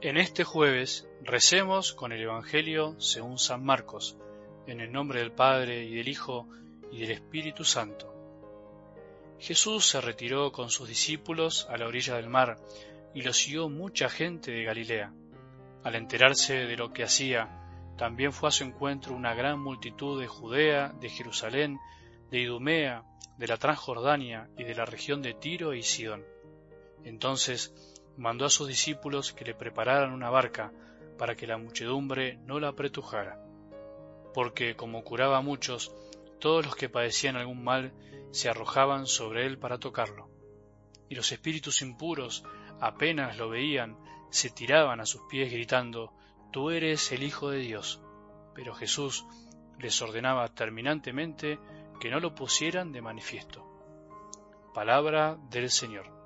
En este jueves recemos con el Evangelio según San Marcos, en el nombre del Padre y del Hijo y del Espíritu Santo. Jesús se retiró con sus discípulos a la orilla del mar y lo siguió mucha gente de Galilea. Al enterarse de lo que hacía, también fue a su encuentro una gran multitud de Judea, de Jerusalén, de Idumea, de la Transjordania y de la región de Tiro y Sidón. Entonces mandó a sus discípulos que le prepararan una barca para que la muchedumbre no la apretujara, porque como curaba a muchos, todos los que padecían algún mal se arrojaban sobre él para tocarlo. Y los espíritus impuros, apenas lo veían, se tiraban a sus pies gritando, Tú eres el Hijo de Dios. Pero Jesús les ordenaba terminantemente que no lo pusieran de manifiesto. Palabra del Señor.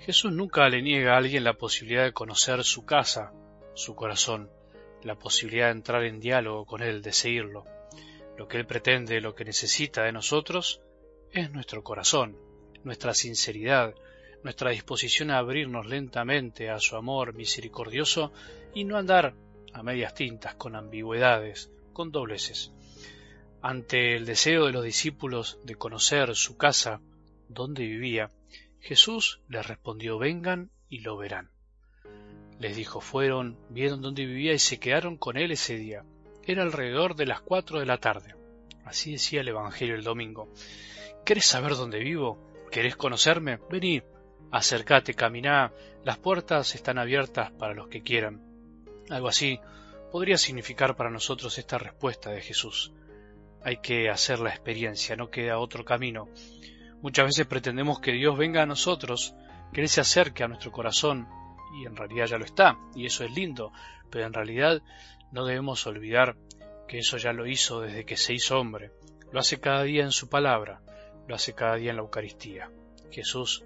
Jesús nunca le niega a alguien la posibilidad de conocer su casa, su corazón, la posibilidad de entrar en diálogo con Él, de seguirlo. Lo que Él pretende, lo que necesita de nosotros, es nuestro corazón, nuestra sinceridad, nuestra disposición a abrirnos lentamente a su amor misericordioso y no andar a medias tintas, con ambigüedades, con dobleces. Ante el deseo de los discípulos de conocer su casa, donde vivía, Jesús les respondió, vengan y lo verán. Les dijo, fueron, vieron dónde vivía y se quedaron con él ese día. Era alrededor de las cuatro de la tarde. Así decía el Evangelio el domingo. ¿Querés saber dónde vivo? ¿Querés conocerme? Vení, acércate, caminá, las puertas están abiertas para los que quieran. Algo así podría significar para nosotros esta respuesta de Jesús. Hay que hacer la experiencia, no queda otro camino. Muchas veces pretendemos que Dios venga a nosotros, que Él se acerque a nuestro corazón, y en realidad ya lo está, y eso es lindo, pero en realidad no debemos olvidar que eso ya lo hizo desde que se hizo hombre, lo hace cada día en su palabra, lo hace cada día en la Eucaristía. Jesús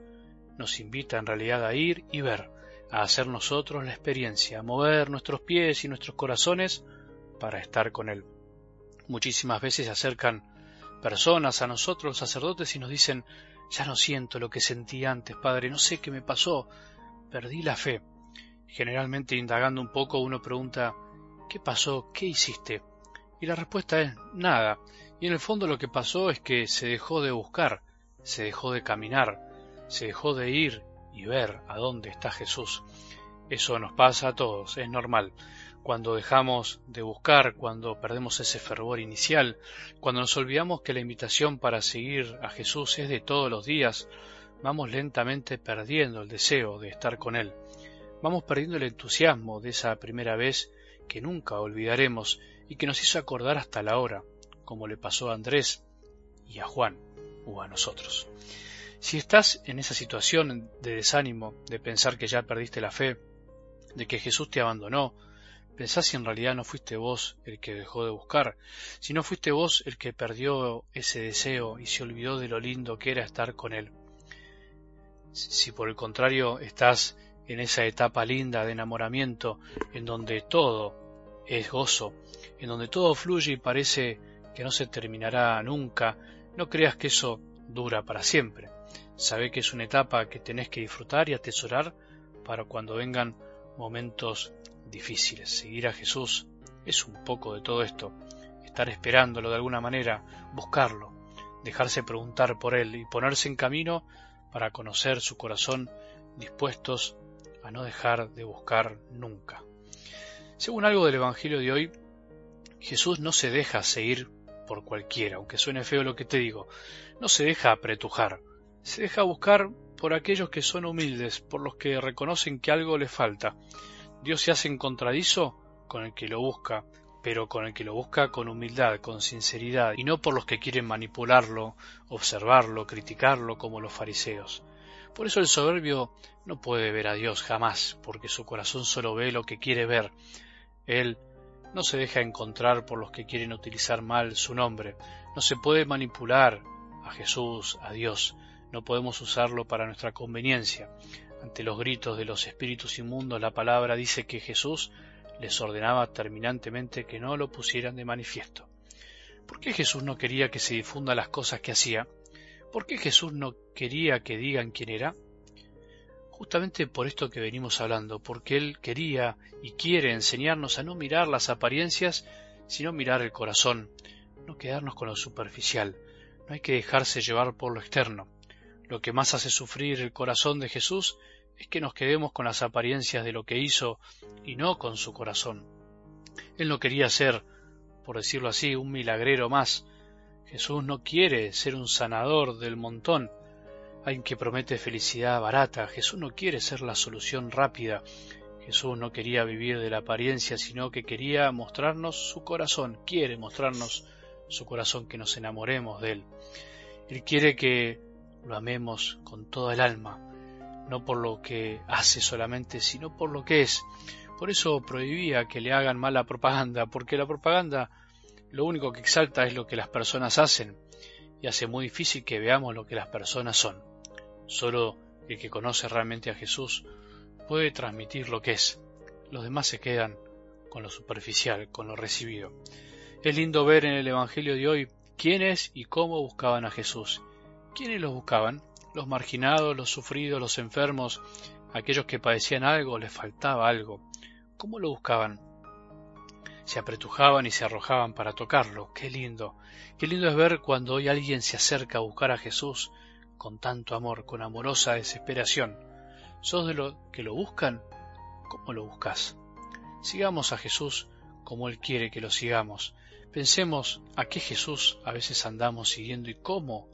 nos invita en realidad a ir y ver, a hacer nosotros la experiencia, a mover nuestros pies y nuestros corazones para estar con Él. Muchísimas veces se acercan personas, a nosotros los sacerdotes, y nos dicen, ya no siento lo que sentí antes, Padre, no sé qué me pasó, perdí la fe. Generalmente indagando un poco uno pregunta, ¿qué pasó? ¿Qué hiciste? Y la respuesta es nada. Y en el fondo lo que pasó es que se dejó de buscar, se dejó de caminar, se dejó de ir y ver a dónde está Jesús. Eso nos pasa a todos, es normal cuando dejamos de buscar, cuando perdemos ese fervor inicial, cuando nos olvidamos que la invitación para seguir a Jesús es de todos los días, vamos lentamente perdiendo el deseo de estar con Él. Vamos perdiendo el entusiasmo de esa primera vez que nunca olvidaremos y que nos hizo acordar hasta la hora, como le pasó a Andrés y a Juan o a nosotros. Si estás en esa situación de desánimo, de pensar que ya perdiste la fe, de que Jesús te abandonó, Pensá si en realidad no fuiste vos el que dejó de buscar, si no fuiste vos el que perdió ese deseo y se olvidó de lo lindo que era estar con él. Si por el contrario estás en esa etapa linda de enamoramiento, en donde todo es gozo, en donde todo fluye y parece que no se terminará nunca, no creas que eso dura para siempre. Sabe que es una etapa que tenés que disfrutar y atesorar para cuando vengan momentos difíciles. Seguir a Jesús es un poco de todo esto, estar esperándolo de alguna manera, buscarlo, dejarse preguntar por él y ponerse en camino para conocer su corazón dispuestos a no dejar de buscar nunca. Según algo del Evangelio de hoy, Jesús no se deja seguir por cualquiera, aunque suene feo lo que te digo, no se deja apretujar, se deja buscar por aquellos que son humildes, por los que reconocen que algo les falta, Dios se hace encontradizo con el que lo busca, pero con el que lo busca con humildad, con sinceridad, y no por los que quieren manipularlo, observarlo, criticarlo como los fariseos. Por eso el soberbio no puede ver a Dios jamás, porque su corazón solo ve lo que quiere ver. Él no se deja encontrar por los que quieren utilizar mal su nombre. No se puede manipular a Jesús, a Dios. No podemos usarlo para nuestra conveniencia. Ante los gritos de los espíritus inmundos, la palabra dice que Jesús les ordenaba terminantemente que no lo pusieran de manifiesto. ¿Por qué Jesús no quería que se difunda las cosas que hacía? ¿Por qué Jesús no quería que digan quién era? Justamente por esto que venimos hablando, porque Él quería y quiere enseñarnos a no mirar las apariencias, sino mirar el corazón, no quedarnos con lo superficial, no hay que dejarse llevar por lo externo. Lo que más hace sufrir el corazón de Jesús es que nos quedemos con las apariencias de lo que hizo y no con su corazón. Él no quería ser, por decirlo así, un milagrero más. Jesús no quiere ser un sanador del montón, alguien que promete felicidad barata. Jesús no quiere ser la solución rápida. Jesús no quería vivir de la apariencia, sino que quería mostrarnos su corazón, quiere mostrarnos su corazón, que nos enamoremos de Él. Él quiere que lo amemos con toda el alma, no por lo que hace solamente, sino por lo que es. Por eso prohibía que le hagan mala propaganda, porque la propaganda lo único que exalta es lo que las personas hacen y hace muy difícil que veamos lo que las personas son. Solo el que conoce realmente a Jesús puede transmitir lo que es. Los demás se quedan con lo superficial, con lo recibido. Es lindo ver en el Evangelio de hoy quiénes y cómo buscaban a Jesús. ¿Quiénes lo buscaban? Los marginados, los sufridos, los enfermos, aquellos que padecían algo, les faltaba algo. ¿Cómo lo buscaban? Se apretujaban y se arrojaban para tocarlo. Qué lindo. Qué lindo es ver cuando hoy alguien se acerca a buscar a Jesús con tanto amor, con amorosa desesperación. ¿Sos de los que lo buscan? ¿Cómo lo buscas? Sigamos a Jesús como Él quiere que lo sigamos. Pensemos a qué Jesús a veces andamos siguiendo y cómo